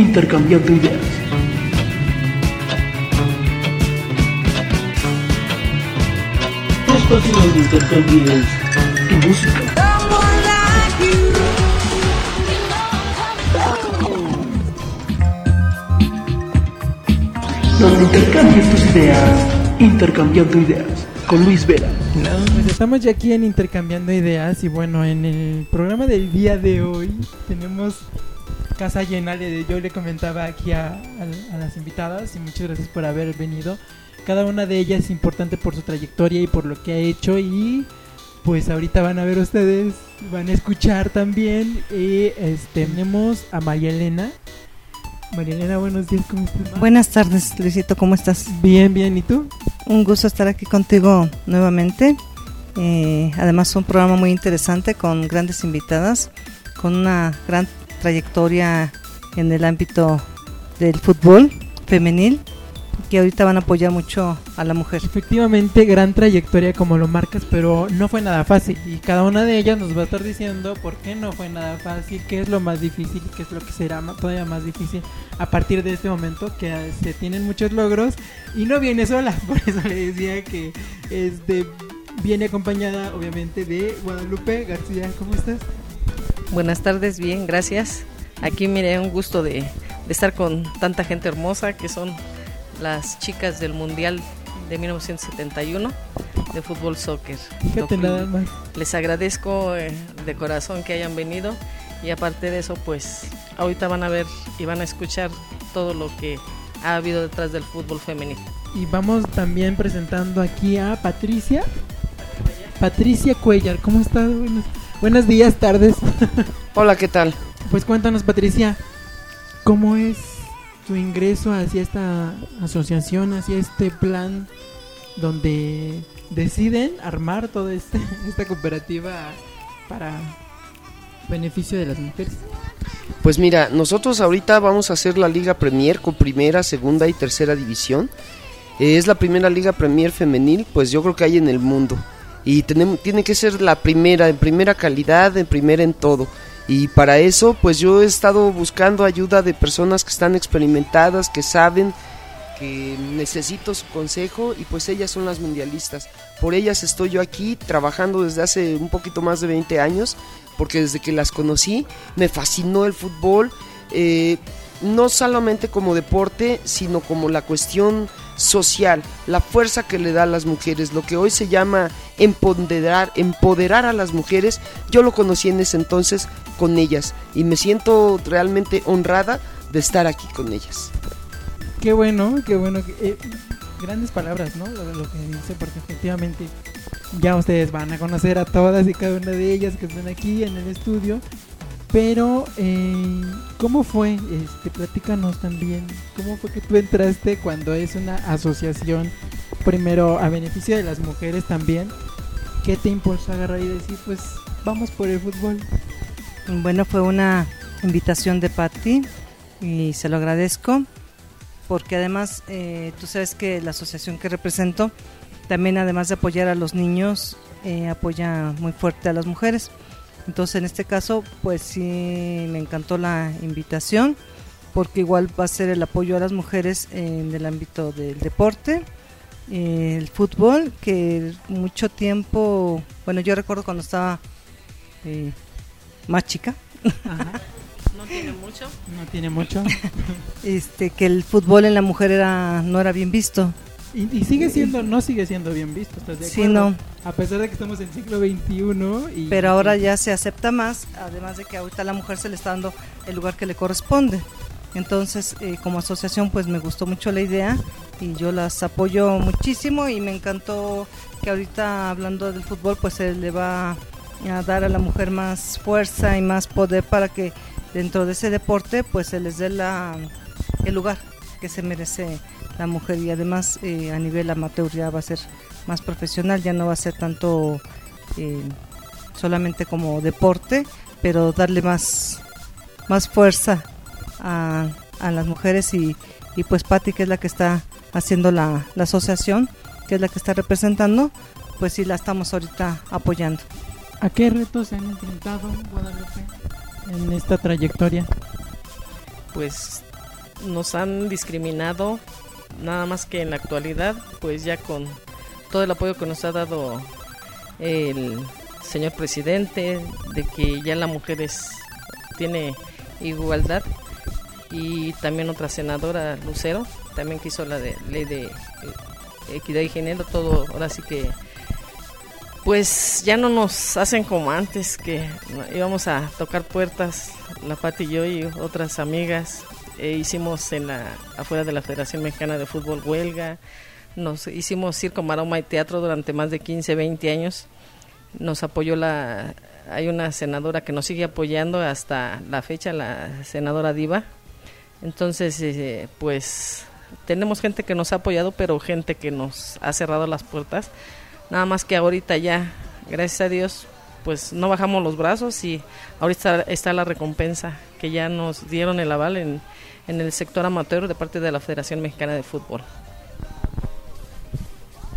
intercambiando ideas. Espacio donde intercambies tu música. Donde intercambies tus ideas, intercambiando ideas, con Luis Vera. Pues estamos ya aquí en Intercambiando Ideas y bueno, en el programa del día de hoy tenemos casa llena. Le- Yo le comentaba aquí a, a- a las invitadas y muchas gracias por haber venido. Cada una de ellas es importante por su trayectoria y por lo que ha hecho y pues ahorita van a ver ustedes, van a escuchar también. Y este, tenemos a María Elena. María Elena, buenos días, ¿cómo estás? Buenas tardes, Luisito, ¿cómo estás? Bien, bien, ¿y tú? Un gusto estar aquí contigo nuevamente. Eh, además, un programa muy interesante con grandes invitadas, con una gran trayectoria en el ámbito del fútbol femenil, que ahorita van a apoyar mucho a la mujer. Efectivamente, gran trayectoria como lo marcas, pero no fue nada fácil. Y cada una de ellas nos va a estar diciendo por qué no fue nada fácil, qué es lo más difícil qué es lo que será todavía más difícil a partir de este momento que eh, se tienen muchos logros y no viene sola. Por eso le decía que este viene acompañada obviamente de Guadalupe García. ¿Cómo estás? Buenas tardes, bien, gracias. Aquí mire, un gusto de, de estar con tanta gente hermosa que son las chicas del Mundial de 1971 de fútbol soccer. Fíjate Lo- nada más. Les agradezco eh, de corazón que hayan venido y aparte de eso, pues ahorita van a ver y van a escuchar todo lo que ha habido detrás del fútbol femenino. Y vamos también presentando aquí a Patricia. Patricia Cuellar, ¿cómo estás? Buenos, buenos días, tardes. Hola, ¿qué tal? Pues cuéntanos, Patricia, ¿cómo es tu ingreso hacia esta asociación, hacia este plan donde deciden armar toda este, esta cooperativa para beneficio de las mujeres? Pues mira, nosotros ahorita vamos a hacer la Liga Premier con primera, segunda y tercera división. Eh, es la primera Liga Premier femenil, pues yo creo que hay en el mundo. Y tenemos, tiene que ser la primera, en primera calidad, en primera en todo. Y para eso, pues yo he estado buscando ayuda de personas que están experimentadas, que saben, que necesito su consejo y pues ellas son las mundialistas. Por ellas estoy yo aquí trabajando desde hace un poquito más de 20 años, porque desde que las conocí me fascinó el fútbol, eh, no solamente como deporte, sino como la cuestión social, la fuerza que le da a las mujeres, lo que hoy se llama empoderar, empoderar a las mujeres, yo lo conocí en ese entonces con ellas y me siento realmente honrada de estar aquí con ellas. Qué bueno, qué bueno. eh, grandes palabras, ¿no? Lo, lo que dice, porque efectivamente ya ustedes van a conocer a todas y cada una de ellas que están aquí en el estudio. Pero, eh, ¿cómo fue? Este, platícanos también. ¿Cómo fue que tú entraste cuando es una asociación, primero a beneficio de las mujeres también? ¿Qué te impulsó a agarrar y decir, pues, vamos por el fútbol? Bueno, fue una invitación de Patti y se lo agradezco porque además eh, tú sabes que la asociación que represento también además de apoyar a los niños eh, apoya muy fuerte a las mujeres. Entonces en este caso pues sí me encantó la invitación porque igual va a ser el apoyo a las mujeres en el ámbito del deporte, el fútbol, que mucho tiempo, bueno yo recuerdo cuando estaba eh, más chica, Ajá, No tiene mucho. no tiene mucho. este que el fútbol en la mujer era no era bien visto. Y, y sigue siendo, no sigue siendo bien visto, ¿estás de Sí, no, A pesar de que estamos en siglo XXI y... pero ahora ya se acepta más, además de que ahorita a la mujer se le está dando el lugar que le corresponde. Entonces, eh, como asociación, pues me gustó mucho la idea y yo las apoyo muchísimo y me encantó que ahorita hablando del fútbol, pues se le va a dar a la mujer más fuerza y más poder para que dentro de ese deporte, pues se les dé la, el lugar que se merece la mujer y además eh, a nivel amateur ya va a ser más profesional, ya no va a ser tanto eh, solamente como deporte, pero darle más, más fuerza a, a las mujeres y, y pues Patti, que es la que está haciendo la, la asociación, que es la que está representando, pues sí la estamos ahorita apoyando. ¿A qué retos se han enfrentado, Guadalupe, en esta trayectoria? pues nos han discriminado, nada más que en la actualidad, pues ya con todo el apoyo que nos ha dado el señor presidente, de que ya la mujer es, tiene igualdad, y también otra senadora, Lucero, también que hizo la de, ley de eh, equidad y género, todo, ahora sí que pues ya no nos hacen como antes, que íbamos a tocar puertas, la Pati y yo y otras amigas. E hicimos en la, afuera de la Federación Mexicana de Fútbol huelga, nos hicimos circo, maroma y teatro durante más de 15, 20 años. Nos apoyó la, hay una senadora que nos sigue apoyando hasta la fecha, la senadora Diva. Entonces, eh, pues tenemos gente que nos ha apoyado, pero gente que nos ha cerrado las puertas Nada más que ahorita ya, gracias a Dios, pues no bajamos los brazos y ahorita está la recompensa que ya nos dieron el aval en, en el sector amateur de parte de la Federación Mexicana de Fútbol.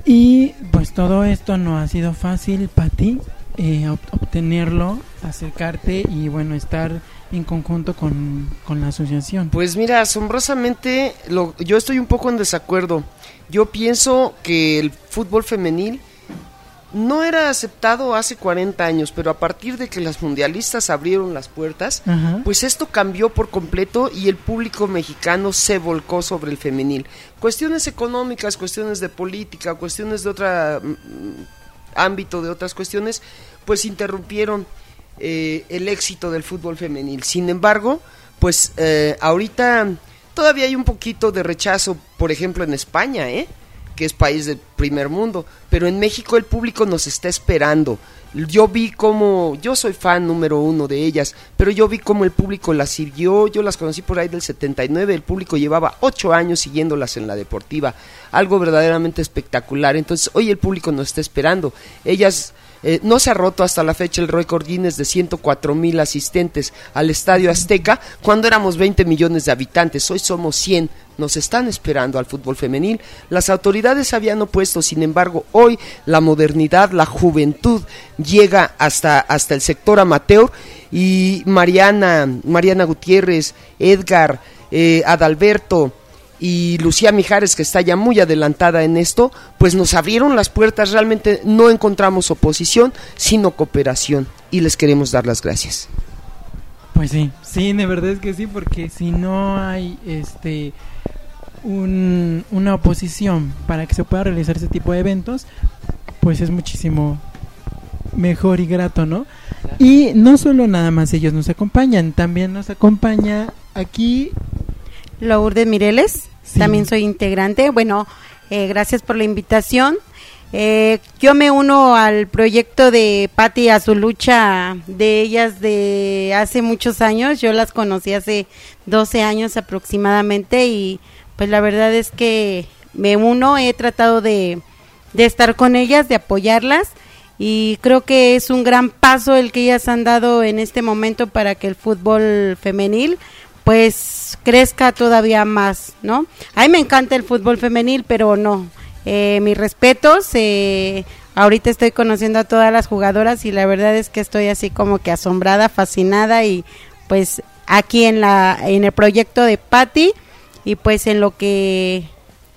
Y pues todo esto no ha sido fácil para ti eh, obtenerlo, acercarte y bueno, estar en conjunto con, con la asociación. Pues mira, asombrosamente lo, yo estoy un poco en desacuerdo. Yo pienso que el fútbol femenil no era aceptado hace 40 años, pero a partir de que las mundialistas abrieron las puertas, pues esto cambió por completo y el público mexicano se volcó sobre el femenil. Cuestiones económicas, cuestiones de política, cuestiones de otro mm, mm, ámbito, de otras cuestiones, pues interrumpieron eh, el éxito del fútbol femenil. Sin embargo, pues eh, ahorita todavía hay un poquito de rechazo, por ejemplo, en España, ¿eh? Que es país del primer mundo, pero en México el público nos está esperando. Yo vi como, yo soy fan número uno de ellas, pero yo vi como el público las siguió, yo las conocí por ahí del 79, el público llevaba ocho años siguiéndolas en la deportiva, algo verdaderamente espectacular, entonces hoy el público nos está esperando, ellas eh, no se ha roto hasta la fecha el récord Guinness de 104 mil asistentes al Estadio Azteca cuando éramos 20 millones de habitantes. Hoy somos 100. Nos están esperando al fútbol femenil. Las autoridades habían opuesto, sin embargo, hoy la modernidad, la juventud llega hasta, hasta el sector amateur y Mariana, Mariana Gutiérrez, Edgar, eh, Adalberto, y Lucía Mijares, que está ya muy adelantada en esto, pues nos abrieron las puertas, realmente no encontramos oposición, sino cooperación, y les queremos dar las gracias. Pues sí, sí, de verdad es que sí, porque si no hay este un, una oposición para que se pueda realizar ese tipo de eventos, pues es muchísimo mejor y grato, ¿no? Y no solo nada más ellos nos acompañan, también nos acompaña aquí Lourdes Mireles, también soy integrante. Bueno, eh, gracias por la invitación. Eh, yo me uno al proyecto de Patti a su lucha de ellas de hace muchos años. Yo las conocí hace 12 años aproximadamente y pues la verdad es que me uno, he tratado de, de estar con ellas, de apoyarlas y creo que es un gran paso el que ellas han dado en este momento para que el fútbol femenil pues crezca todavía más, ¿no? A mí me encanta el fútbol femenil, pero no. Eh, mis respetos, eh, ahorita estoy conociendo a todas las jugadoras y la verdad es que estoy así como que asombrada, fascinada y pues aquí en la en el proyecto de Patty y pues en lo que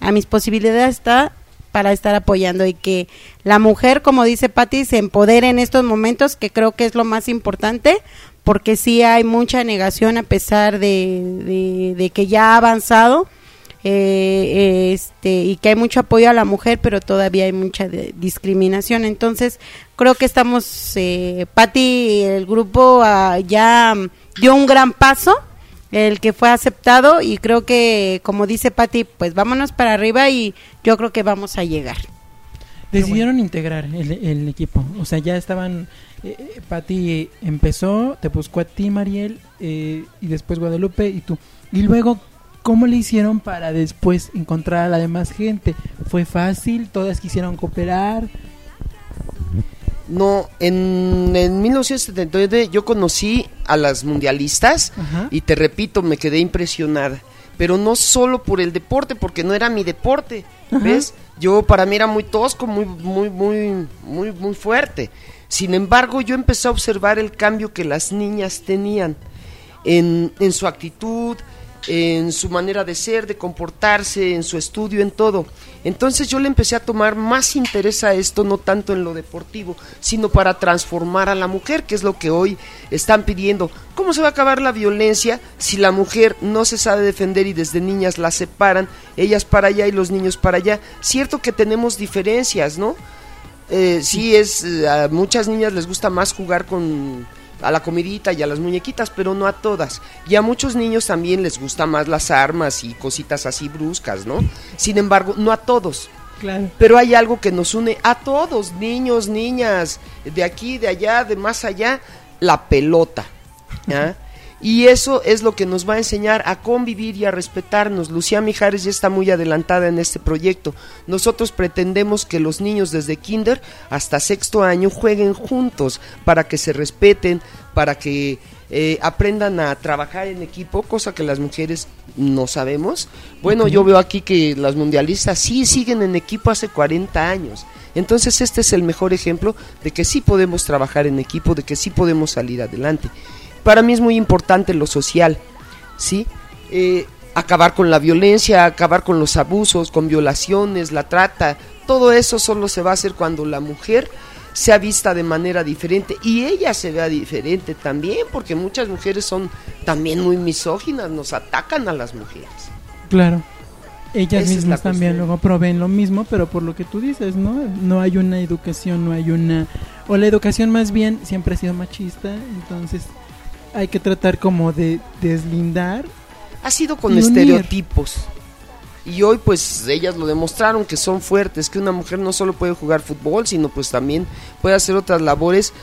a mis posibilidades está para estar apoyando y que la mujer, como dice Patty, se empodere en estos momentos, que creo que es lo más importante, porque sí hay mucha negación a pesar de, de, que ya ha avanzado eh, este, y que hay mucho apoyo a la mujer, pero todavía hay mucha discriminación. Entonces, creo que estamos, eh, Patti, el grupo ah, ya dio un gran paso, el que fue aceptado, y creo que, como dice Patti, pues vámonos para arriba y yo creo que vamos a llegar. Decidieron integrar el, el equipo, o sea, ya estaban eh, Pati empezó, te buscó a ti, Mariel, eh, y después Guadalupe y tú. Y luego, ¿cómo le hicieron para después encontrar a la demás gente? ¿Fue fácil? ¿Todas quisieron cooperar? No, en, en 1979 yo conocí a las mundialistas y te repito, me quedé impresionada. Pero no solo por el deporte, porque no era mi deporte, ¿ves? Yo para mí era muy tosco, muy, muy, muy, muy, muy fuerte. Sin embargo, yo empecé a observar el cambio que las niñas tenían en, su actitud, en su manera de ser, de comportarse, en su estudio, en todo. Entonces yo le empecé a tomar más interés a esto, no tanto en lo deportivo, sino para transformar a la mujer, que es lo que hoy están pidiendo. ¿Cómo se va a acabar la violencia si la mujer no se sabe defender y desde niñas la separan, ellas para allá y los niños para allá? Cierto que tenemos diferencias, ¿no? Eh, sí, es, eh, a muchas niñas les gusta más jugar con a la comidita y a las muñequitas, pero no a todas. Y a muchos niños también les gusta más las armas y cositas así bruscas, ¿no? Sin embargo, no a todos. Claro. Pero hay algo que nos une a todos, niños, niñas, de aquí, de allá, de más allá, la pelota. ¿ya? Y eso es lo que nos va a enseñar a convivir y a respetarnos. Lucía Mijares ya está muy adelantada en este proyecto. Nosotros pretendemos que los niños desde kinder hasta sexto año jueguen juntos para que se respeten, para que eh, aprendan a trabajar en equipo, cosa que las mujeres no sabemos. Bueno, yo veo aquí que las mundialistas sí siguen en equipo hace 40 años. Entonces este es el mejor ejemplo de que sí podemos trabajar en equipo, de que sí podemos salir adelante. Para mí es muy importante lo social, ¿sí? Eh, acabar con la violencia, acabar con los abusos, con violaciones, la trata, todo eso solo se va a hacer cuando la mujer sea vista de manera diferente y ella se vea diferente también, porque muchas mujeres son también muy misóginas, nos atacan a las mujeres. Claro. Ellas Esa mismas también luego proveen lo mismo, pero por lo que tú dices, ¿no? No hay una educación, no hay una... O la educación más bien siempre ha sido machista, entonces hay que tratar como de deslindar. Ha sido con estereotipos. Y hoy pues ellas lo demostraron que son fuertes, que una mujer no solo puede jugar fútbol, sino pues también puede hacer otras labores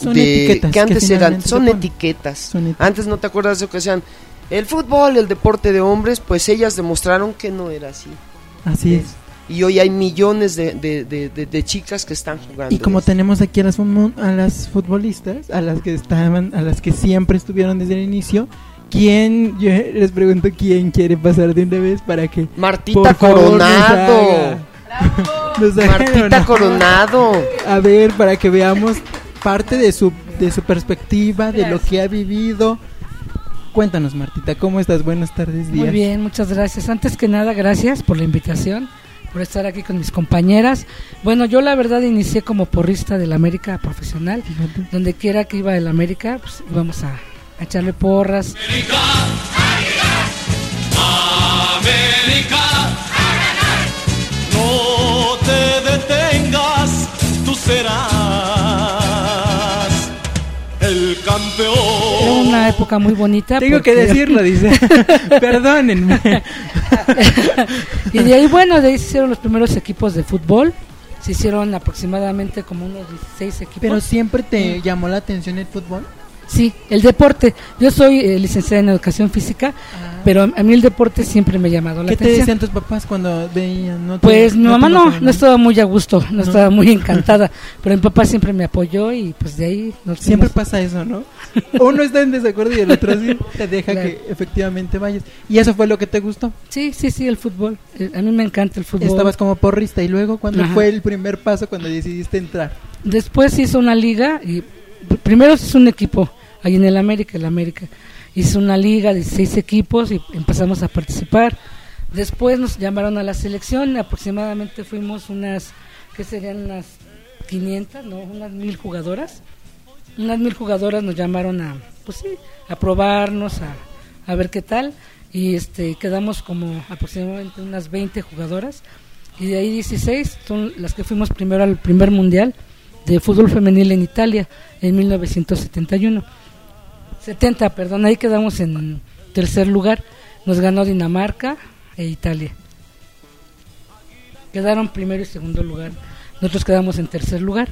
Son de- etiquetas que antes eran son etiquetas. Son etiquetas. Antes no te acuerdas de que decían el fútbol, el deporte de hombres, pues ellas demostraron que no era así. Así es. Y hoy hay millones de, de- de- de- de chicas que están jugando. Y como esto. tenemos aquí a las, a las futbolistas, a las que estaban, a las que siempre estuvieron desde el inicio, ¿quién, yo les pregunto quién quiere pasar de una vez para que Martita por favor, nos Coronado. haga- nos haga Martita? Coronado. A ver, para que veamos parte de su, de su perspectiva, de lo que ha vivido. Cuéntanos, Martita, ¿cómo estás? Buenas tardes, días. Muy bien, muchas gracias. Antes que nada, gracias por la invitación, por estar aquí con mis compañeras. Bueno, yo la verdad inicié como porrista del América profesional. Donde quiera que iba el América, pues íbamos a, echarle porras. No una época muy bonita. Tengo que decirlo, dice. Perdónenme. y de ahí, bueno, de ahí se hicieron los primeros equipos de fútbol. Se hicieron aproximadamente como unos 16 equipos. Pero siempre te llamó la atención el fútbol. Sí, el deporte. Yo soy eh, licenciada en educación física, pero a, a mí el deporte siempre me ha llamado la ¿Qué te atención. decían tus papás cuando veían? ¿No te- Pues mi no mamá no, no estaba muy a gusto, no, No. estaba muy encantada, pero mi papá siempre me apoyó y pues de ahí nos Siempre fuimos. pasa eso, ¿no? Uno está en desacuerdo y el otro sí te deja Claro. que efectivamente vayas. ¿Y eso fue lo que te gustó? Sí, sí, sí, el fútbol. Eh, A mí me encanta el fútbol. Estabas como porrista y luego, ¿cuándo Ajá. fue el primer paso cuando decidiste entrar? Después hizo una liga y pr- primero hizo un equipo ahí en el América, el América. Hizo una liga de seis equipos y empezamos a participar. Después nos llamaron a la selección, aproximadamente fuimos unas, ¿qué serían? Unas 500, ¿no? Unas mil jugadoras. Unas mil jugadoras nos llamaron a, pues sí, a probarnos, a, a ver qué tal. Y este quedamos como aproximadamente unas 20 jugadoras. Y de ahí 16 son las que fuimos primero al primer mundial de fútbol femenil en Italia en 1971. 70, perdón, ahí quedamos en tercer lugar. Nos ganó Dinamarca e Italia. Quedaron primero y segundo lugar. Nosotros quedamos en tercer lugar.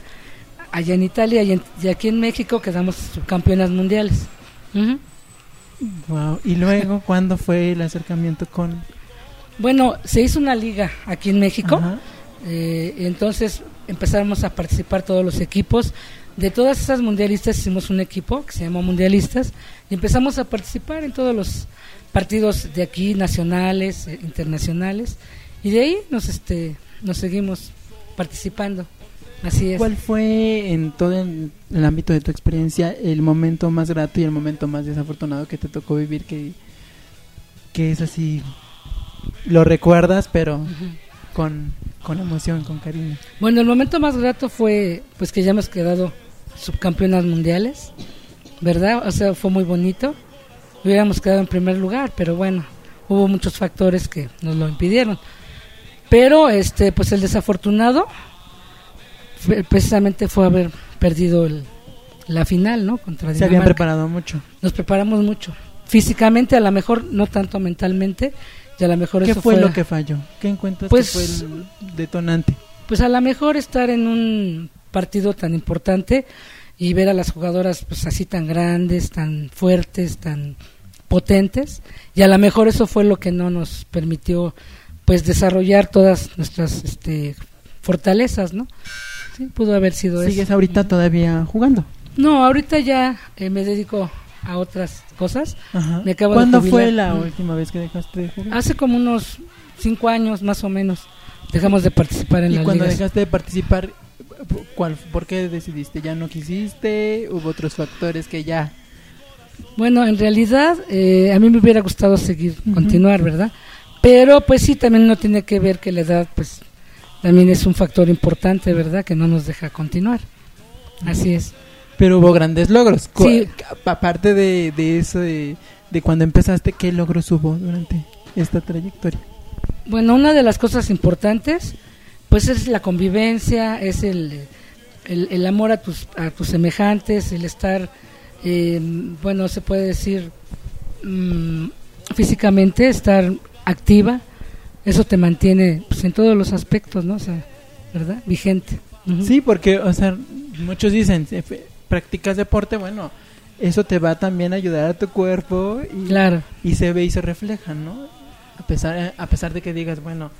Allá en Italia y, en- y aquí en México quedamos subcampeonas mundiales. Wow. ¿Y luego cuándo fue el acercamiento con...? Bueno, se hizo una liga aquí en México. Eh, entonces empezamos a participar todos los equipos. De todas esas mundialistas hicimos un equipo que se llamó Mundialistas y empezamos a participar en todos los partidos de aquí, nacionales, eh, internacionales. Y de ahí nos, este, nos seguimos participando. Así es. ¿Cuál fue en todo el, el ámbito de tu experiencia el momento más grato y el momento más desafortunado que te tocó vivir que que es así, lo recuerdas, pero con, con emoción, con cariño. Bueno, el momento más grato fue pues que ya hemos quedado subcampeonas mundiales, ¿verdad? O sea, fue muy bonito. Hubiéramos quedado en primer lugar, pero bueno, hubo muchos factores que nos lo impidieron. Pero este pues el desafortunado fue- precisamente fue haber perdido el- la final, ¿no? Contra Se habían preparado mucho. Nos preparamos mucho. Físicamente, a lo mejor no tanto mentalmente, y a lo mejor ¿Qué eso fue lo que falló? ¿Qué encuentras Pues- que fue el detonante? pues a lo mejor estar en un partido tan importante y ver a las jugadoras pues así tan grandes, tan fuertes, tan potentes y a lo mejor eso fue lo que no nos permitió pues desarrollar todas nuestras este fortalezas, ¿no? Sí, pudo haber sido ¿Sigues eso. ahorita todavía jugando? No, ahorita ya eh, me dedico a otras cosas. Ajá. Me acabo de ¿Cuándo fue la Mm. última vez que dejaste de jugar? Hace como unos cinco años más o menos dejamos de participar en y cuando ligas. dejaste de participar, ¿cuál, ¿por qué decidiste? ¿Ya no quisiste? ¿Hubo otros factores que ya? Bueno, en realidad eh, a mí me hubiera gustado seguir, continuar, ¿verdad? Pero pues sí, también no tiene que ver que la edad pues también es un factor importante, ¿verdad? Que no nos deja continuar. Así es. Pero hubo grandes logros. Sí. Aparte de, de eso, de, de cuando empezaste, ¿qué logros hubo durante esta trayectoria? Bueno, una de las cosas importantes pues es la convivencia, es el, el, el amor a tus, a tus semejantes, el estar, eh, bueno, se puede decir mm, físicamente, estar activa, eso te mantiene pues, en todos los aspectos, ¿no? O sea, ¿verdad? Vigente. Sí, porque, o sea, muchos dicen, practicas deporte, bueno, eso te va también a ayudar a tu cuerpo y, Claro. y se ve y se refleja, ¿no? A pesar, a pesar de que digas, bueno,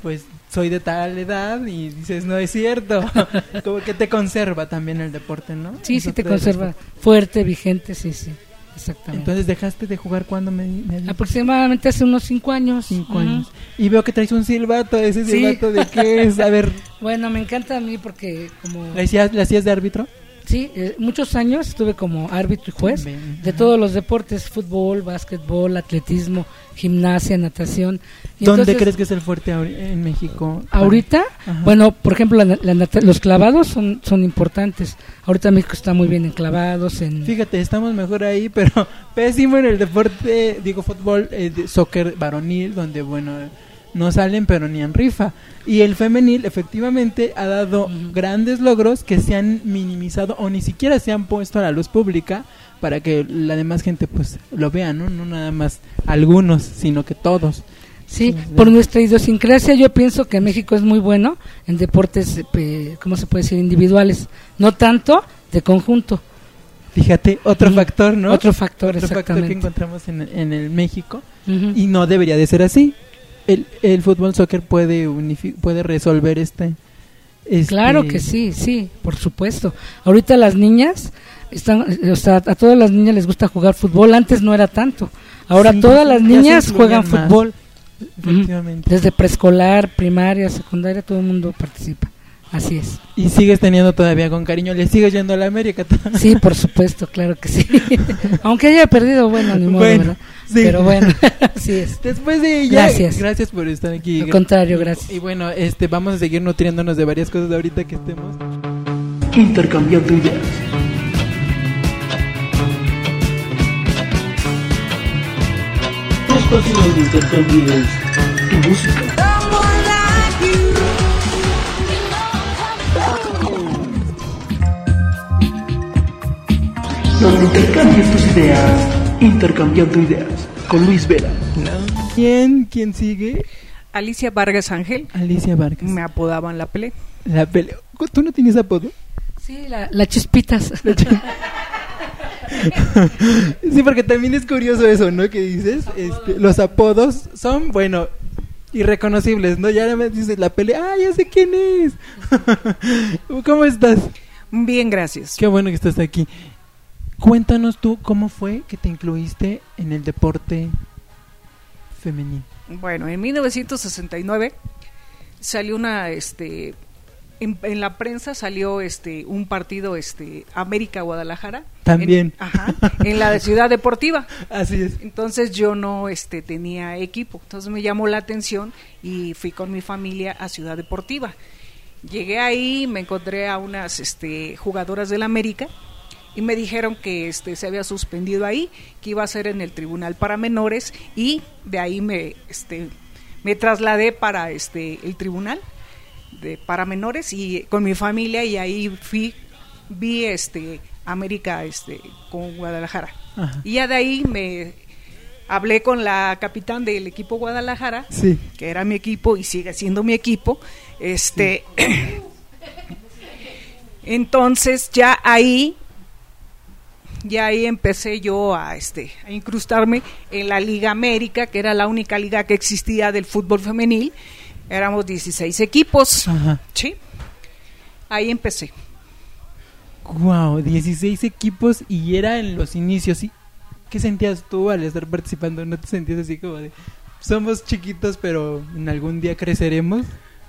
pues soy de tal edad y dices, no es cierto, como que te conserva también el deporte, ¿no? Sí, Eso sí te conserva fuerte, vigente, sí, sí, exactamente. Entonces dejaste de jugar cuando me? Aproximadamente hace unos cinco años. cinco años. Y veo que traes un silbato, ese Sí. silbato de qué es, a ver, Bueno, me encanta a mí porque como... ¿le hacías, le hacías de árbitro? Sí, eh, muchos años estuve como árbitro y juez de todos los deportes, fútbol, básquetbol, atletismo, gimnasia, natación. Y ¿Dónde entonces, crees que es el fuerte en México? Ahorita, Ajá. bueno, por ejemplo, la- la los clavados son, son importantes. Ahorita México está muy bien en clavados, en... Fíjate, estamos mejor ahí, pero pésimo en el deporte, digo fútbol, eh, de soccer varonil, donde bueno, no salen pero ni en rifa. Y el femenil efectivamente ha dado grandes logros que se han minimizado o ni siquiera se han puesto a la luz pública para que la demás gente pues lo vea, ¿no? No nada más algunos, sino que todos. Sí, por nuestra idiosincrasia yo pienso que México es muy bueno en deportes, ¿cómo se puede decir? Individuales, no tanto de conjunto. Fíjate, otro factor, ¿no? Otro factor, Otro factor que encontramos en, en el México. Y no debería de ser así. El, el fútbol soccer puede puede resolver este, este- Claro que sí, sí, por supuesto. Ahorita las niñas están, eh, o sea, a todas las niñas les gusta jugar fútbol. Antes no era tanto. Ahora Sí, todas las niñas juegan más. fútbol. Efectivamente. Desde preescolar, primaria, secundaria, todo el mundo participa. Así es. Y sigues teniendo todavía con cariño, le sigues yendo a la América. Sí, por supuesto, claro que sí. Aunque haya perdido, bueno, ni modo, Bueno, ¿verdad? sí. Pero bueno, así es. Después de ella, Gracias. gracias por estar aquí. Al contrario, gracias. Y bueno, este vamos a seguir nutriéndonos de varias cosas ahorita que estemos. Intercambiando ideas. Tu espacio donde intercambies tu música. Donde intercambies tus ideas. Intercambiando ideas. Con Luis Vera. ¿Quién, quién sigue? Alicia Vargas Ángel, Alicia Vargas. me apodaban la Pele. La pele- ¿Tú no tienes apodo? Sí, la, la chispitas. Sí, porque también es curioso eso, ¿no? Que dices, este, los apodos son, bueno, irreconocibles, ¿no? Ya me dices la pelea, ah, ya sé quién es. ¿Cómo estás? Bien, gracias. Qué bueno que estás aquí. Cuéntanos tú cómo fue que te incluiste en el deporte femenino. Bueno, en 1969 salió una este en, en la prensa salió este un partido este América Guadalajara También. en, ajá, en la de Ciudad Deportiva Así es. entonces yo no este tenía equipo entonces me llamó la atención y fui con mi familia a Ciudad Deportiva llegué ahí me encontré a unas este jugadoras del América y me dijeron que este se había suspendido ahí que iba a ser en el tribunal para menores y de ahí me este me trasladé para este el tribunal de para menores y con mi familia y ahí fui vi este América este con Guadalajara Ajá. y ya de ahí me hablé con la capitán del equipo Guadalajara Sí. que era mi equipo y sigue siendo mi equipo este entonces ya ahí ya ahí empecé yo a este a incrustarme en la Liga América, que era la única liga que existía del fútbol femenil. Éramos 16 equipos. Ajá. Sí. Ahí empecé. Wow, 16 equipos y era en los inicios. ¿sí? ¿Qué sentías tú al estar participando? ¿No te sentías así como de somos chiquitos pero en algún día creceremos?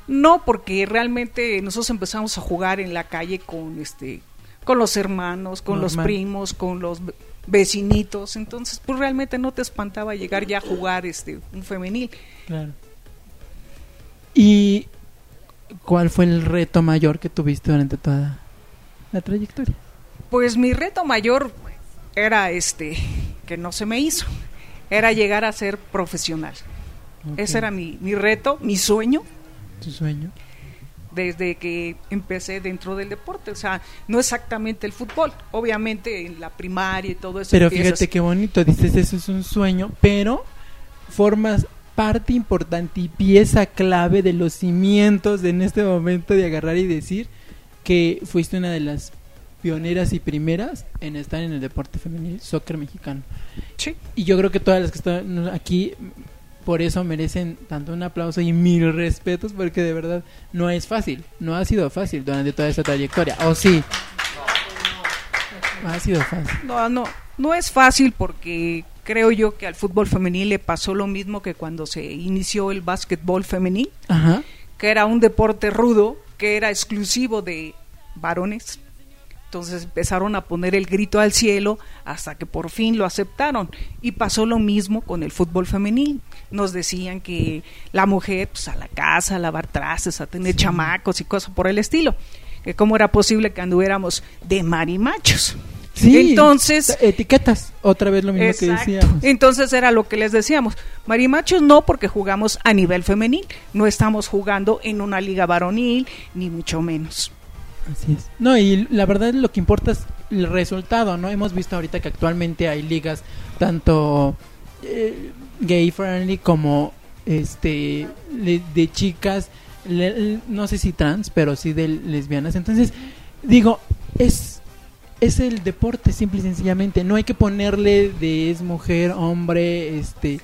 No, porque realmente nosotros empezamos a jugar en la calle con este con los hermanos, con los primos, con los ve- vecinitos, entonces pues realmente no te espantaba llegar ya a jugar este un femenil. Claro. ¿Y cuál fue el reto mayor que tuviste durante toda la trayectoria? Pues mi reto mayor era este que no se me hizo, era llegar a ser profesional. Ese era mi, mi reto, mi sueño tu sueño. Desde que empecé dentro del deporte, o sea, no exactamente el fútbol, obviamente en la primaria y todo eso. Pero empiezas- fíjate qué bonito, dices eso es un sueño, pero formas parte importante y pieza clave de los cimientos de en este momento de agarrar y decir que fuiste una de las pioneras y primeras en estar en el deporte femenil, soccer mexicano. Sí. Y yo creo que todas las que están aquí por eso merecen tanto un aplauso y mil respetos porque de verdad no es fácil, no ha sido fácil durante toda esta trayectoria. ¿O sí? No ha sido fácil. No, no, no es fácil porque creo yo que al fútbol femenil le pasó lo mismo que cuando se inició el básquetbol femenil, Ajá. que era un deporte rudo, que era exclusivo de varones. Entonces empezaron a poner el grito al cielo hasta que por fin lo aceptaron. Y pasó lo mismo con el fútbol femenil. Nos decían que la mujer, pues a la casa, a lavar trastes, a tener chamacos y cosas por el estilo. Que cómo era posible que anduviéramos de marimachos. Sí, Entonces, etiquetas, otra vez lo mismo que decíamos. Entonces era lo que les decíamos. Marimachos no porque jugamos a nivel femenil, no estamos jugando en una liga varonil, ni mucho menos. Así es. No, y la verdad lo que importa es el resultado, ¿no? Hemos visto ahorita que actualmente hay ligas tanto eh, gay friendly como este de chicas, no sé si trans, pero sí de lesbianas. Entonces, digo, es es el deporte simple y sencillamente, no hay que ponerle de es mujer, hombre, este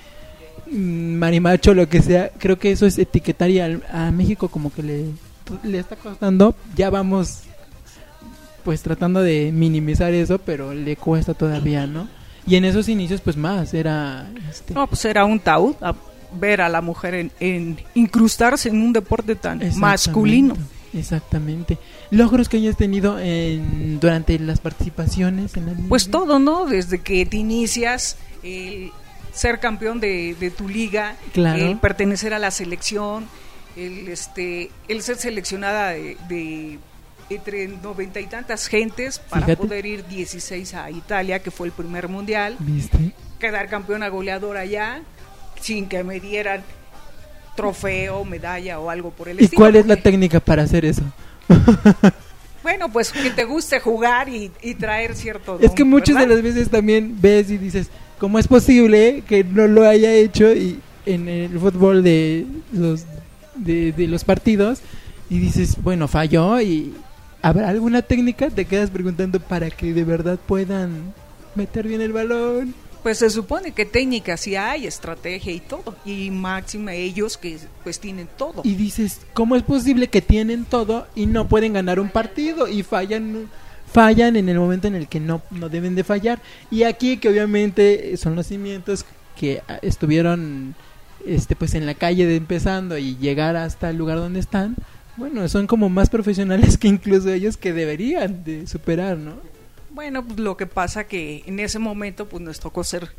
mm, marimacho, lo que sea. Creo que eso es etiquetar y al- a México como que le le está costando, ya vamos pues tratando de minimizar eso, pero le cuesta todavía, ¿no? Y en esos inicios pues más, era este, No, pues era un taúd a ver a la mujer en, en incrustarse en un deporte tan Exactamente, masculino. Exactamente. Logros que hayas tenido en, durante las participaciones en la? Pues todo, ¿no? Desde que te inicias, el ser campeón de, de tu liga, Claro. el pertenecer a la selección, el este, el ser seleccionada de, de entre noventa y tantas gentes para Fíjate. poder ir 16 a Italia, que fue el primer mundial, ¿Viste? quedar campeona goleadora allá, sin que me dieran trofeo, medalla o algo por el ¿Y estilo. cuál es la técnica para hacer eso? Bueno, pues que te guste jugar y, y traer cierto... Es que muchas de las veces también ves y dices, ¿cómo es posible que no lo haya hecho y en el fútbol de los de, de los partidos y dices, bueno, falló y habrá alguna técnica? Te quedas preguntando para que de verdad puedan meter bien el balón. Pues se supone que técnica sí hay, estrategia y todo. Y máxima ellos que pues tienen todo. Y dices, ¿cómo es posible que tienen todo y no pueden ganar un partido y fallan fallan en el momento en el que no, no deben de fallar? Y aquí que obviamente son los cimientos que ah, estuvieron este pues en la calle de empezando y llegar hasta el lugar donde están, bueno, son como más profesionales que incluso ellos que deberían de superar, ¿no? Bueno, pues lo que pasa que en ese momento pues nos tocó ser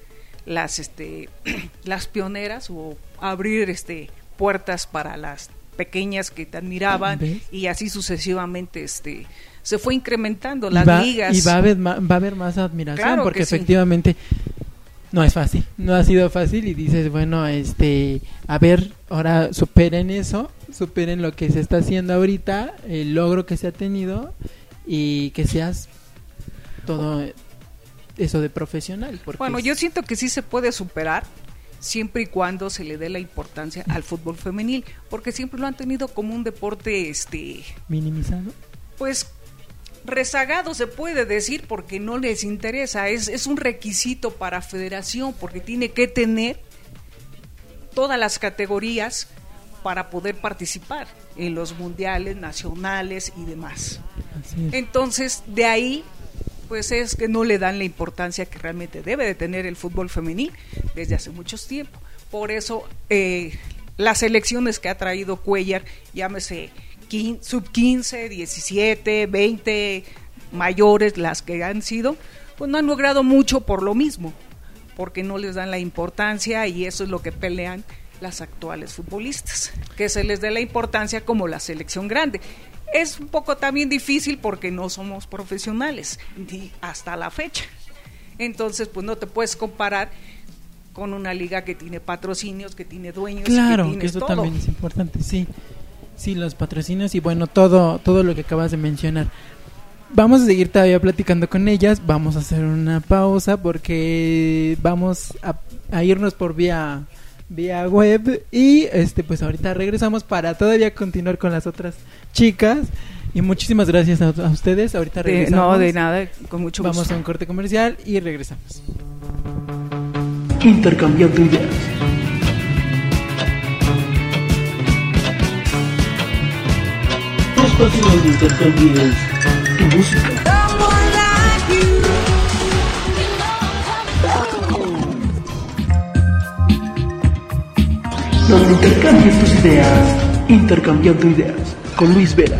las este las pioneras o abrir este puertas para las pequeñas que te admiraban ¿Ves? y así sucesivamente este se fue incrementando Y las va- ligas. Y va a haber, ma- va a haber más admiración Claro porque sí. efectivamente no es fácil, no ha sido fácil y dices, bueno, este, a ver, ahora superen eso, superen lo que se está haciendo ahorita, el logro que se ha tenido y que seas todo eso de profesional. Porque Bueno, yo siento que sí se puede superar siempre y cuando se le dé la importancia al fútbol femenil, porque siempre lo han tenido como un deporte este minimizado. pues rezagado se puede decir porque no les interesa, es, es un requisito para federación porque tiene que tener todas las categorías para poder participar en los mundiales nacionales y demás. Entonces, de ahí, pues es que no le dan la importancia que realmente debe de tener el fútbol femenil desde hace muchos tiempos. Por eso, eh, las elecciones que ha traído Cuellar, llámese sub 15, 17, 20, mayores, las que han sido, pues no han logrado mucho por lo mismo, porque no les dan la importancia y eso es lo que pelean las actuales futbolistas, que se les dé la importancia como la selección grande. Es un poco también difícil porque no somos profesionales ni hasta la fecha. Entonces, pues no te puedes comparar con una liga que tiene patrocinios, que tiene dueños, Claro, que que eso todo. también es importante, sí. Sí, los patrocinios y bueno, todo todo lo que acabas de mencionar. Vamos a seguir todavía platicando con ellas, vamos a hacer una pausa porque vamos a, a irnos por vía vía web y este pues ahorita regresamos para todavía continuar con las otras chicas y muchísimas gracias a, a ustedes. Ahorita De- regresamos. no, de nada, con mucho Vamos gusto. a un corte comercial y regresamos. Intercambiando ideas. Donde intercambies tu música. Donde intercambies tus ideas. Intercambiando ideas. Con Luis Vera.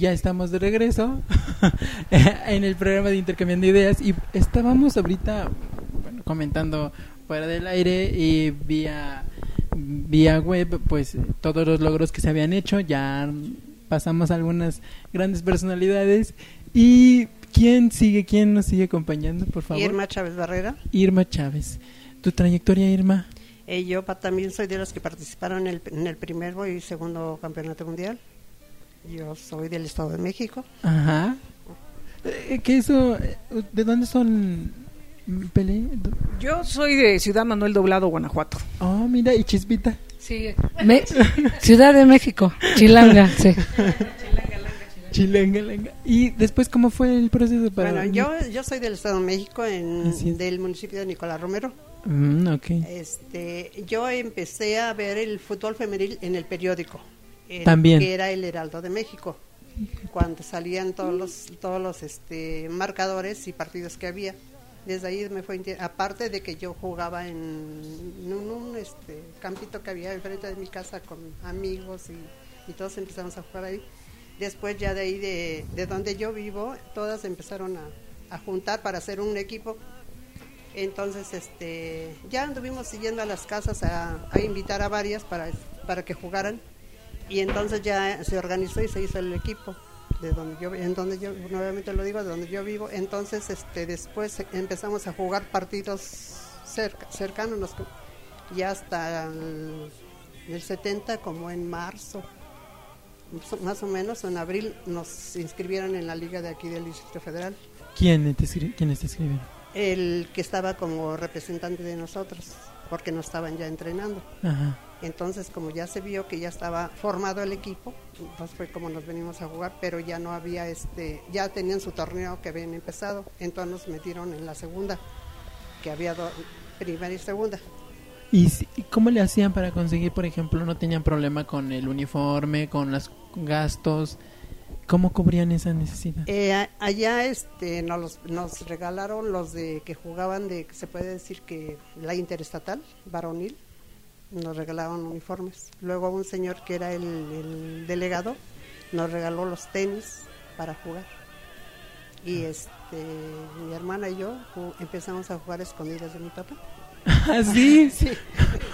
Ya estamos de regreso en el programa de Intercambiando Ideas y estábamos ahorita bueno, comentando fuera del aire y vía vía web pues todos los logros que se habían hecho, ya pasamos algunas grandes personalidades y ¿quién sigue? ¿Quién nos sigue acompañando, por favor? Irma Chávez Barrera. Irma Chávez. ¿Tu trayectoria, Irma? Eh, yo pa- también soy de los que participaron en el, en el primer y segundo campeonato mundial. Yo soy del Estado de México. Ajá. Eh, ¿Qué eso? ¿De dónde son Pelé? Yo soy de Ciudad Manuel Doblado, Guanajuato. Oh, mira, y Chispita. Sí, Me- Ciudad de México, Chilanga, sí. Chilanga, langa. ¿Y después cómo fue el proceso para...? Bueno, yo, yo soy del Estado de México, en, del municipio de Nicolás Romero. Mm, ok. Este, yo empecé a ver el fútbol femenil en el periódico, el- También. que era el Heraldo de México, cuando salían todos los todos los este, marcadores y partidos que había. Desde ahí me fue aparte de que yo jugaba en, en un, un, este, campito que había enfrente de mi casa con amigos y, y todos empezamos a jugar ahí. Después ya de ahí de, de donde yo vivo, todas empezaron a, a juntar para hacer un equipo entonces, este, ya anduvimos siguiendo a las casas a, a invitar a varias para, para que jugaran. Y entonces ya se organizó y se hizo el equipo de donde yo, en donde yo, nuevamente lo digo, de donde yo vivo. Entonces, este, después empezamos a jugar partidos cerca, cercanos, nos- ya hasta el, el 70, como en marzo, más o menos, en abril, nos inscribieron en la liga de aquí del Distrito Federal ¿Quién te, ¿Quiénes te escribieron? el que estaba como representante de nosotros, porque nos estaban ya entrenando. Ajá. Entonces, como ya se vio que ya estaba formado el equipo, entonces fue como nos venimos a jugar, pero ya no había este, ya tenían su torneo que habían empezado, entonces nos metieron en la segunda, que había do- primera y segunda. ¿Y si- y cómo le hacían para conseguir, por ejemplo, no tenían problema con el uniforme, con los gastos? ¿Cómo cubrían esa necesidad? Eh, allá este, nos, nos regalaron los de que jugaban de, se puede decir que la interestatal, varonil, nos regalaban uniformes. Luego un señor que era el, el delegado nos regaló los tenis para jugar. Y este, mi hermana y yo empezamos a jugar a escondidas de mi papá. ¿Ah, sí?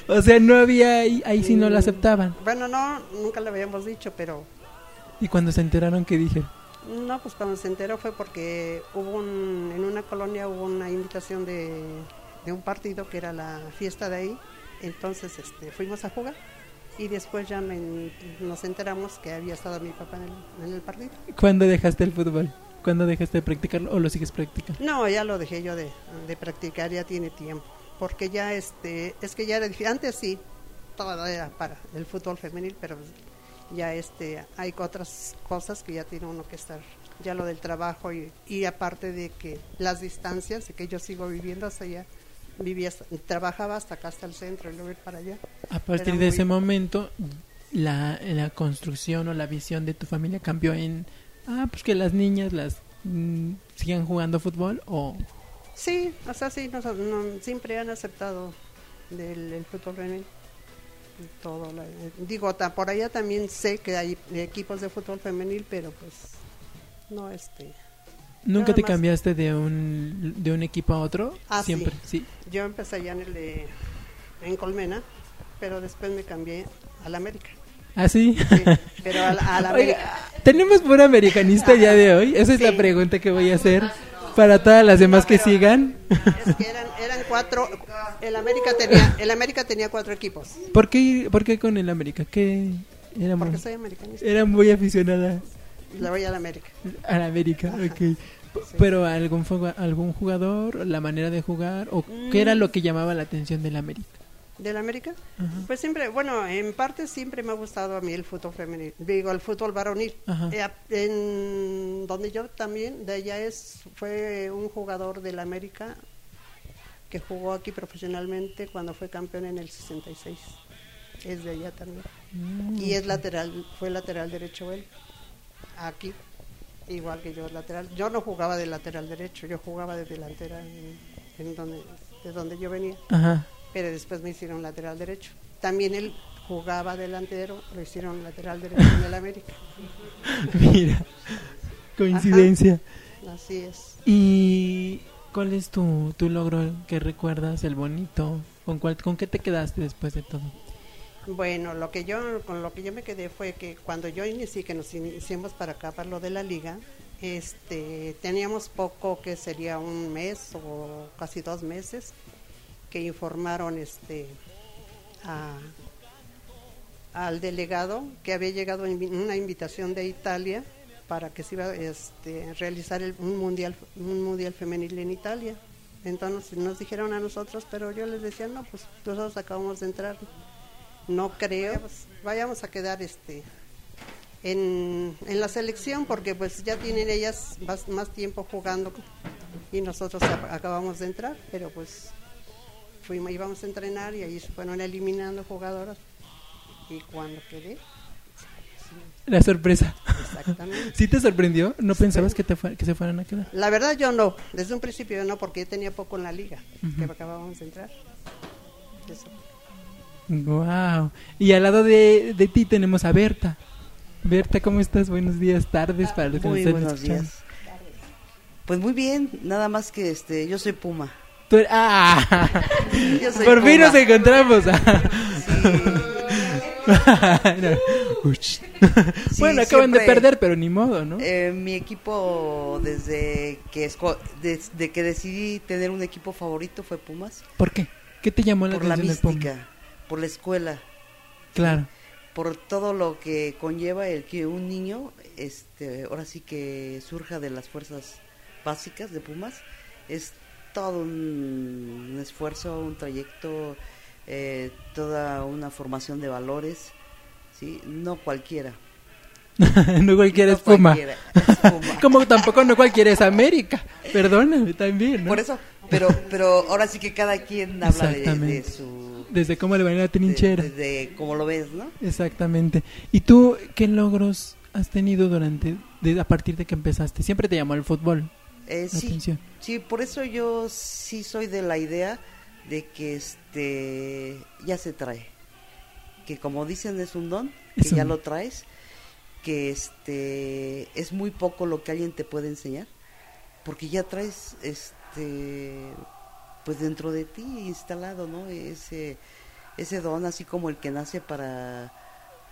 O sea, no había ahí, ahí sí no lo aceptaban. Bueno, no, nunca le habíamos dicho, pero Y cuando se enteraron, ¿qué dijeron? No, pues cuando se enteró fue porque hubo un, en una colonia hubo una invitación de, de un partido que era la fiesta de ahí, entonces este, fuimos a jugar y después ya me- nos enteramos que había estado mi papá en el, en el partido. ¿Cuándo dejaste el fútbol? ¿Cuándo dejaste de practicarlo o lo sigues practicando? No, ya lo dejé yo de, de practicar, ya tiene tiempo, porque ya este, es que ya era difícil, antes sí, todo era para el fútbol femenil, pero ya este, hay otras cosas que ya tiene uno que estar, ya lo del trabajo y, y aparte de que las distancias, que yo sigo viviendo hasta allá, vivía, trabajaba hasta acá, hasta el centro, y luego ir para allá. A partir Era de muy- ese momento, la, la construcción o la visión de tu familia cambió en, ah, pues que las niñas las mm, sigan jugando fútbol o... Sí, o sea, sí, no- siempre han aceptado del el fútbol femenil. Todo, la- digo, ta- por allá también sé que hay equipos de fútbol femenil, pero pues no este. ¿Nunca te más. cambiaste de un, de un equipo a otro? Ah. Siempre, sí. Yo empecé allá en el de, en Colmena, pero después me cambié al América. ¿Ah, sí? Sí, pero al, al Oiga, América. ¿Tenemos pura americanista día de hoy? Esa es la pregunta que voy a hacer para todas las demás que sigan. Es que eran, eran cuatro. El América tenía, el América tenía cuatro equipos. ¿Por qué, por qué con el América? ¿Qué era muy, Porque soy americanista. era muy aficionada Le voy al América. al América? ok. Pero algún algún jugador, la manera de jugar o qué era Mm. lo que llamaba la atención del América. ¿Del América? Pues siempre, bueno, en parte siempre me ha gustado a mí el fútbol femenil, digo, el fútbol varonil. Eh, en donde yo también, de allá es, fue un jugador del América que jugó aquí profesionalmente cuando fue campeón en el 66. Es de allá también. Mm, Y es lateral, fue lateral derecho él, aquí, igual que yo lateral. Yo no jugaba de lateral derecho, yo jugaba de delantera en, en donde, de donde yo venía Ajá. Pero después me hicieron lateral derecho. También él jugaba delantero, lo hicieron lateral derecho en el América. Mira, coincidencia. Ajá, así es. ¿Y cuál es tu, tu logro que recuerdas, el bonito? ¿Con, cuál, ¿Con qué te quedaste después de todo? Bueno, lo que yo, con lo que yo me quedé fue que cuando yo inicié, que nos iniciamos para acá, para lo de la liga, este, teníamos poco, que sería un mes o casi dos meses, informaron este, a- al delegado que había llegado una invitación de Italia para que se iba este, a realizar el- un mundial un mundial femenil en Italia. Entonces nos dijeron a nosotros, pero yo les decía, no, pues nosotros acabamos de entrar, no creo, vayamos a quedar este en, en la selección porque pues ya tienen ellas más, más tiempo jugando y nosotros acabamos de entrar, pero pues fuimos, íbamos a entrenar y ahí se fueron eliminando jugadoras y cuando quedé, La sorpresa. Exactamente. ¿Sí te sorprendió? ¿No pensabas que, te fue- que se fueran a quedar? la verdad yo no, desde un principio no porque yo tenía poco en la liga, Ujú. que acabábamos de entrar. Eso. Wow. Y al lado de, de ti tenemos a Berta. Berta, ¿cómo estás? Buenos días, tardes para los que Muy nos están buenos escuchando. días. Pues muy bien, nada más que este, yo soy Puma. Tú- ¡Ah! Por fin Puma. nos encontramos. No. Uch. Sí, bueno, acaban de perder, pero ni modo, ¿no? eh, mi equipo, desde que, desde que decidí tener un equipo favorito, fue Pumas. ¿Por qué? ¿Qué te llamó la Por la atención del Puma? mística, por la escuela, Claro. por todo lo que conlleva el que un niño, este, ahora sí que surja de las fuerzas básicas de Pumas, es todo un, un esfuerzo, un trayecto, eh, toda una formación de valores, sí, no cualquiera. no cualquiera No es Puma. cualquiera es Puma. Como tampoco no cualquiera es América. Perdóname también, ¿no? Por eso, pero, pero ahora sí que cada quien habla de, su, Desde cómo le va a la trinchera. de, de cómo lo ves, ¿no? Exactamente. ¿Y tú qué logros has tenido durante, de- a partir de que empezaste? Siempre te llamó el fútbol. Eh, sí, atención. sí, por eso yo sí soy de la idea de que este ya se trae, que como dicen es un don, que un ya lo traes, que este es muy poco lo que alguien te puede enseñar, porque ya traes este pues dentro de ti instalado, ¿no? Ese ese don así como el que nace para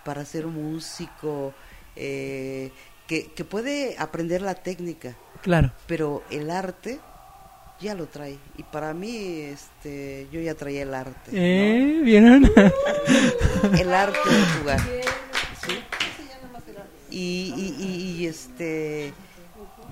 para ser músico, eh, que, que puede aprender la técnica, Claro. pero el arte ya lo trae y para mí este yo ya traía el arte ¿no? ¿Eh? ¿Vieron? el arte de jugar ¿sí? y, y, y- y, este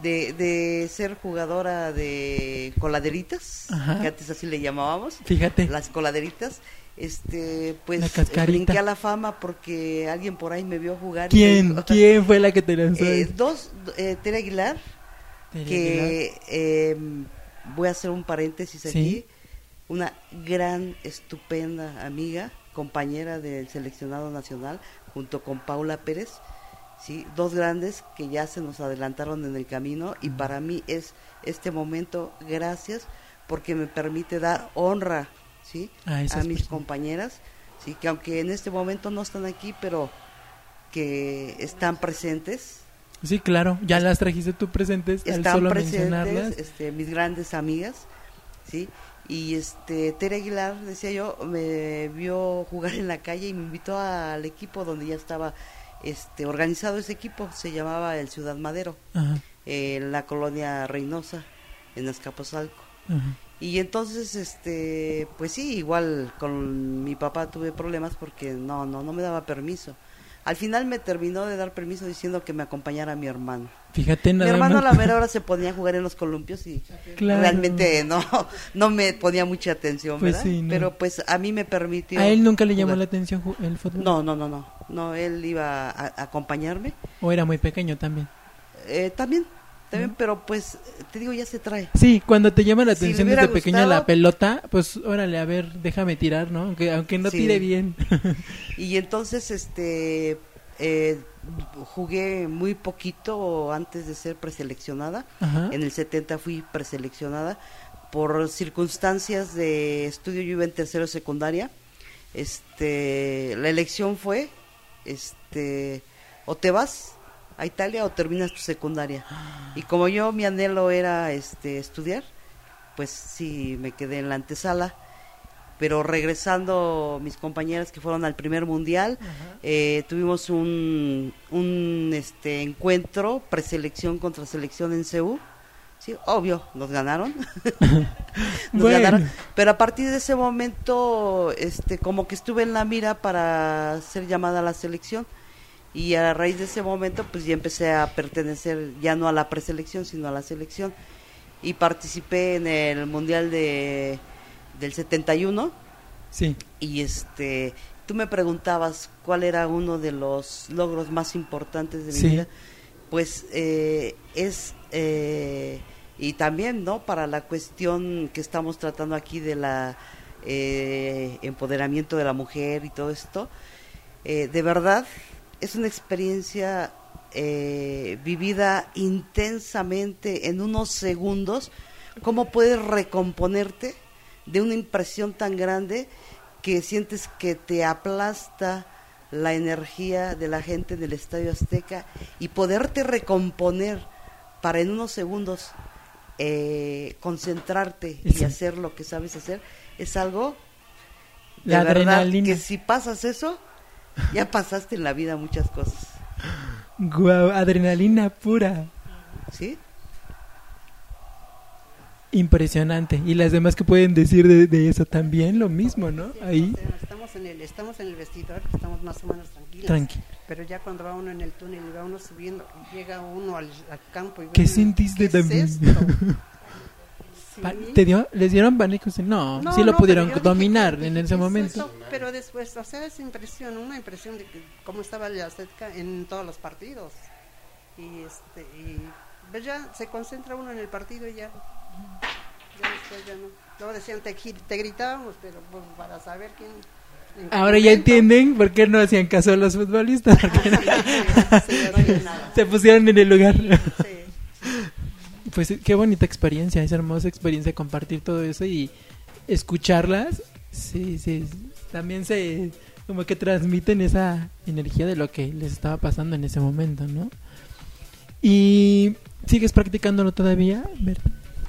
de, de ser jugadora de coladeritas Ajá. que antes así le llamábamos Fíjate. las coladeritas este pues La cascarita. brinqué a la fama porque alguien por ahí me vio jugar y ¿Quién? me dijo- ¿Quién fue la que te lanzó? Eh, dos eh, Tere Aguilar que eh, voy a hacer un paréntesis Sí. aquí una gran estupenda amiga compañera del seleccionado nacional junto con Paula Pérez sí dos grandes que ya se nos adelantaron en el camino y para mí es este momento gracias porque me permite dar honra sí A mis personas. compañeras sí que aunque en este momento no están aquí pero que están presentes Sí, claro. Ya las trajiste tú presentes al solo presentes mencionarlas. este, mis grandes amigas sí y este Tere Aguilar decía yo me vio jugar en la calle y me invitó al equipo donde ya estaba este organizado ese equipo se llamaba el Ciudad Madero Ajá, en la colonia Reynosa en Azcapotzalco ajá. y entonces este pues sí igual con mi papá tuve problemas porque no no no me daba permiso al final me terminó de dar permiso diciendo que me acompañara mi hermano Fíjate mi nada hermano más. a la mera hora se ponía a jugar en los columpios y Claro. realmente no no me ponía mucha atención, Pues ¿verdad? sí, no. Pero pues a mí me permitió ¿A él nunca le llamó jugar. la atención el fútbol? No, no, no, no. No, él iba a, a acompañarme. ¿O era muy pequeño también? Eh, también, también, pero pues te digo, ya se trae. Sí, cuando te llama la atención desde pequeña la pelota, pues órale, a ver, déjame tirar, ¿no? Aunque, aunque no Sí. tire bien. Y entonces este eh, jugué muy poquito antes de ser preseleccionada. Ajá. En el 70 fui preseleccionada por circunstancias de estudio. Yo iba en tercero secundaria. este, la elección fue, este, o te vas a Italia o terminas tu secundaria. Y como yo mi anhelo era este estudiar, pues sí me quedé en la antesala. Pero regresando mis compañeras que fueron al primer mundial, eh, tuvimos un, un este encuentro preselección contra selección en CEU. Sí, obvio, nos ganaron. Nos Bueno. ganaron. Pero a partir de ese momento, este, como que estuve en la mira para ser llamada a la selección. Y a raíz de ese momento, pues ya empecé a pertenecer ya no a la preselección, sino a la selección. Y participé en el Mundial de, del 71. Sí. Y este, tú me preguntabas cuál era uno de los logros más importantes de mi Sí. vida. Pues eh, es, eh, y también, ¿no? Para la cuestión que estamos tratando aquí de la eh, empoderamiento de la mujer y todo esto, eh, de verdad es una experiencia eh, vivida intensamente en unos segundos, cómo puedes recomponerte de una impresión tan grande que sientes que te aplasta la energía de la gente del Estadio Azteca y poderte recomponer para en unos segundos eh, concentrarte y hacer lo que sabes hacer, es algo de La verdad adrenalina. que si pasas eso, ya pasaste en la vida muchas cosas. Guau, adrenalina pura. ¿Sí? Impresionante. Y las demás que pueden decir de, de eso también, lo mismo, ¿no? Ahí. Estamos en el, estamos en el vestidor, estamos más o menos tranquilos. Tranqui. Pero ya cuando va uno en el túnel y va uno subiendo, llega uno al, al campo y ¿Qué sentiste ¿qué es también? esto? Pa- Sí. ¿Te dio, ¿Les dieron pánico? No, No, sí lo no, pudieron dije, dominar ¿qué- en ese es momento. eso? Pero después, o sea, esa impresión, una impresión de que cómo estaba la Azteca en todos los partidos. Y este y pues ya se concentra uno en el partido y ya. Ya después ya no. Luego decían, te, te gritábamos, pero pues para saber quién. Ahora ya entienden por qué no hacían caso a los futbolistas. porque sí, nada. se pusieron en el lugar. Sí. Pues qué bonita experiencia, es hermosa experiencia compartir todo eso y escucharlas. Sí, sí, también se como que transmiten esa energía de lo que les estaba pasando en ese momento, ¿no? Y sigues practicándolo todavía, Ver-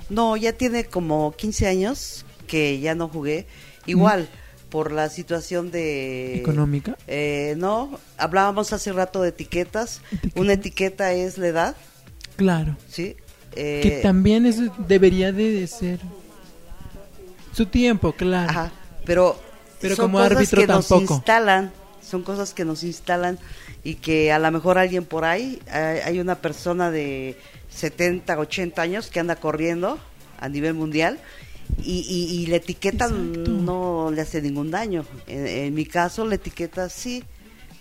No, ya tiene como 15 años que ya no jugué. Igual, por la situación de... económica. Eh, no, hablábamos hace rato de etiquetas. Una etiqueta es la edad, Claro. ¿sí? Eh, que también eso debería de ser su tiempo, claro. Ajá, pero, Pero son como cosas árbitro que nos tampoco. instalan, son cosas que nos instalan y que a lo mejor alguien por ahí, hay, hay una persona de 70, 80 años que anda corriendo a nivel mundial y, y, y la etiqueta Exacto. no le hace ningún daño. En, en mi caso, la etiqueta sí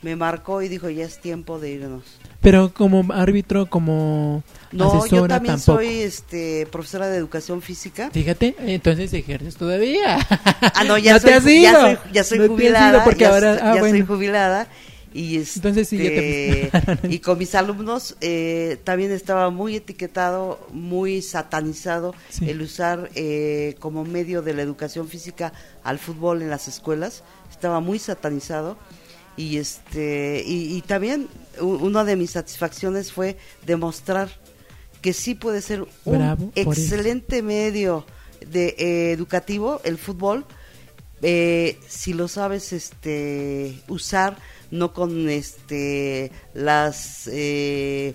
me marcó y dijo, ya es tiempo de irnos. Pero como árbitro, como No, yo también tampoco. soy este, profesora de educación física. Fíjate, entonces ejerces todavía. Ah, no, ya, No soy, te has ya ido. soy, ya soy No jubilada. ido porque ya, ahora- ah, ya soy jubilada. Y, este, Entonces sí, ya te y con mis alumnos eh, también estaba muy etiquetado, muy satanizado Sí. el usar eh, como medio de la educación física al fútbol en las escuelas. Estaba muy satanizado. Y, este, y, y también una de mis satisfacciones fue demostrar que sí puede ser un Bravo excelente medio de eh, educativo el fútbol. Eh, si lo sabes este usar no con este las eh,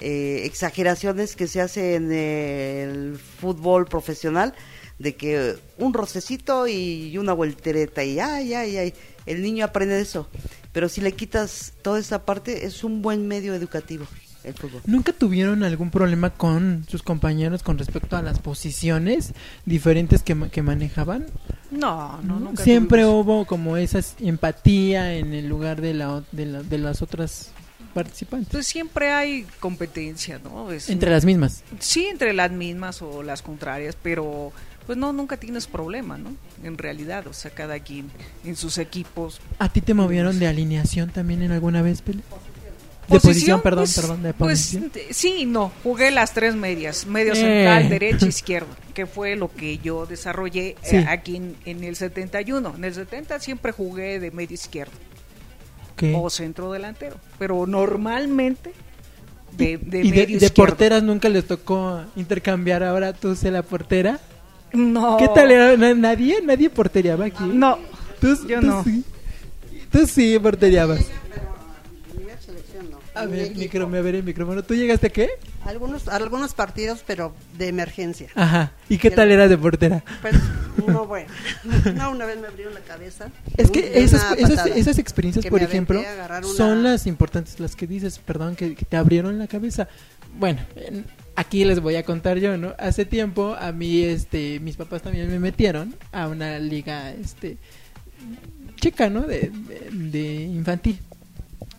eh, exageraciones que se hace en el fútbol profesional de que un rocecito y una voltereta y ay ay ay el niño aprende eso pero si le quitas toda esa parte es un buen medio educativo el fútbol ¿Nunca tuvieron algún problema con sus compañeros con respecto a las posiciones diferentes que, ma- que manejaban? No, no, nunca Siempre tuvimos. hubo como esa empatía en el lugar de, la, de, la- de las otras participantes. Pues siempre hay competencia, ¿no? Es- Entre las mismas. Sí, entre las mismas o las contrarias, pero pues no, nunca tienes problema, ¿no? En realidad, o sea, cada quien en sus equipos. ¿A ti te movieron de alineación también en alguna vez, Pele? De posición, perdón, perdón, de pues, posición. t- sí, no, jugué las tres medias, medio Eh. central, derecha, izquierdo, que fue lo que yo desarrollé eh, Sí. aquí en, en el 71. En el 70 siempre jugué de medio izquierdo Ok. o centro delantero, pero normalmente de, de y de, medio de izquierdo. porteras nunca les tocó intercambiar ahora tú sé la portera. No. ¿Qué tal era? Na- ¿Nadie? ¿Nadie porteriaba aquí? No, Tú, yo tú no. Sí. Tú sí porteriabas. A ver, micrófono, a ver el micrófono. ¿Tú llegaste a qué? Algunos, algunos partidos, pero de emergencia. Ajá. ¿Y qué tal eras de portera? Pues, no, bueno. No, una vez me abrieron la cabeza. Es que esas, esas, esas experiencias, Que por ejemplo, una- son las importantes, las que dices, perdón, que, que te abrieron la cabeza. Bueno, en- aquí les voy a contar yo, ¿no? Hace tiempo a mí, este, mis papás también me metieron a una liga, este, chica, ¿no? De, de- infantil.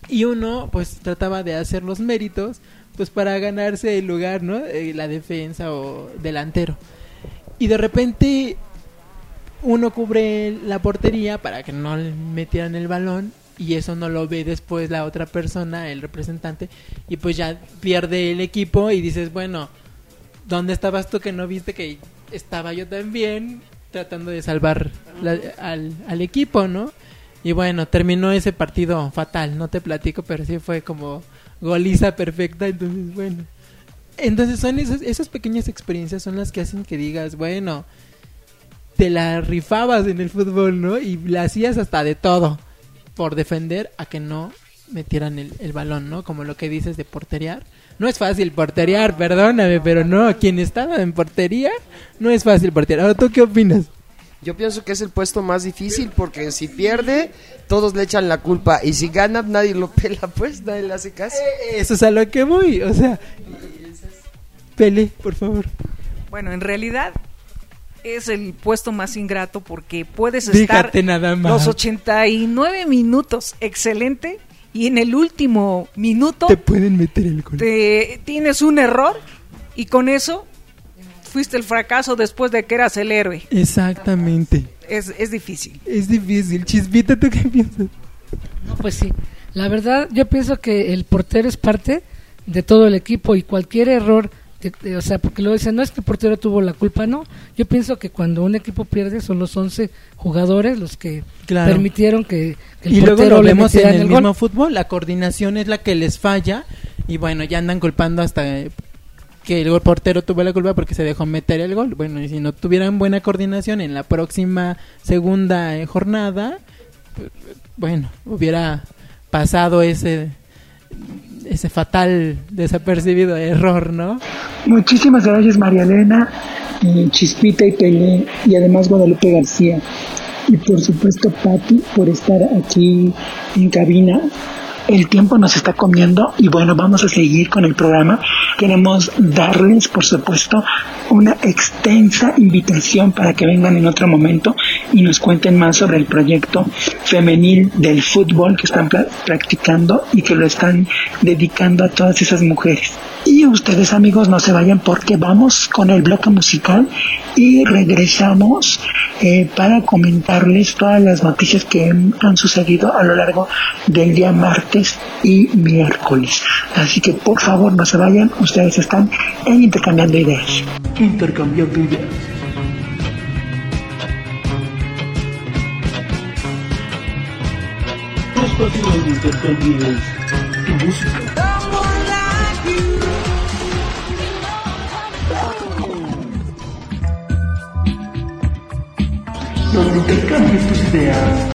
Y uno, pues, trataba de hacer los méritos, pues, para ganarse el lugar, ¿no? Eh, la defensa o delantero. Y de repente uno cubre la portería para que no le metieran el balón y eso no lo ve después la otra persona, el representante, y pues ya pierde el equipo y dices, bueno, ¿dónde estabas tú que no viste que estaba yo también tratando de salvar la- al, al equipo, ¿no? Y bueno, terminó ese partido fatal, no te platico, pero sí fue como goliza perfecta, entonces bueno. Entonces son esas, esas pequeñas experiencias son las que hacen que digas, bueno, te la rifabas en el fútbol, ¿no? Y la hacías hasta de todo por defender a que no metieran el, el balón, ¿no? Como lo que dices de porterear. No es fácil porterear, perdóname, pero no, quien estaba en portería no es fácil porterear. Ahora, ¿tú qué opinas? Yo pienso que es el puesto más difícil porque si pierde, todos le echan la culpa. Y si gana, nadie lo pela, pues, nadie le hace caso. Eso es a lo que voy, o sea... Pele, por favor. Bueno, en realidad es el puesto más ingrato porque puedes estar Fíjate nada más. los 89 minutos excelente y en el último minuto Te pueden meter el gol. te- tienes un error y con eso fuiste el fracaso después de que eras el héroe. Exactamente. Es, es difícil. Es difícil. Chispita, ¿tú qué piensas? No, pues sí. La verdad, yo pienso que el portero es parte de todo el equipo y cualquier error, que- o sea, porque lo dicen, no es que el portero tuvo la culpa, no. Yo pienso que cuando un equipo pierde son los 11 jugadores los que Claro. permitieron que, que el y luego lo vemos en el, el mismo fútbol, la coordinación es la que les falla y bueno, ya andan culpando hasta eh, que el portero tuvo la culpa porque se dejó meter el gol. Bueno, y si no tuvieran buena coordinación en la próxima segunda eh, jornada, eh, bueno, hubiera pasado ese ese fatal desapercibido error, ¿no? Muchísimas gracias María Elena, eh, Chispita y Pelé y además Guadalupe García y por supuesto Patti por estar aquí en cabina. El tiempo nos está comiendo y bueno, vamos a seguir con el programa. Queremos darles, por supuesto, una extensa invitación para que vengan en otro momento y nos cuenten más sobre el proyecto femenil del fútbol que están practicando y que lo están dedicando a todas esas mujeres. Y ustedes amigos no se vayan porque vamos con el bloque musical y regresamos eh, para comentarles todas las noticias que han sucedido a lo largo del día martes y miércoles. Así que por favor no se vayan, ustedes están en Intercambiando Ideas. Intercambiando ideas. Donde intercambies tus ideas.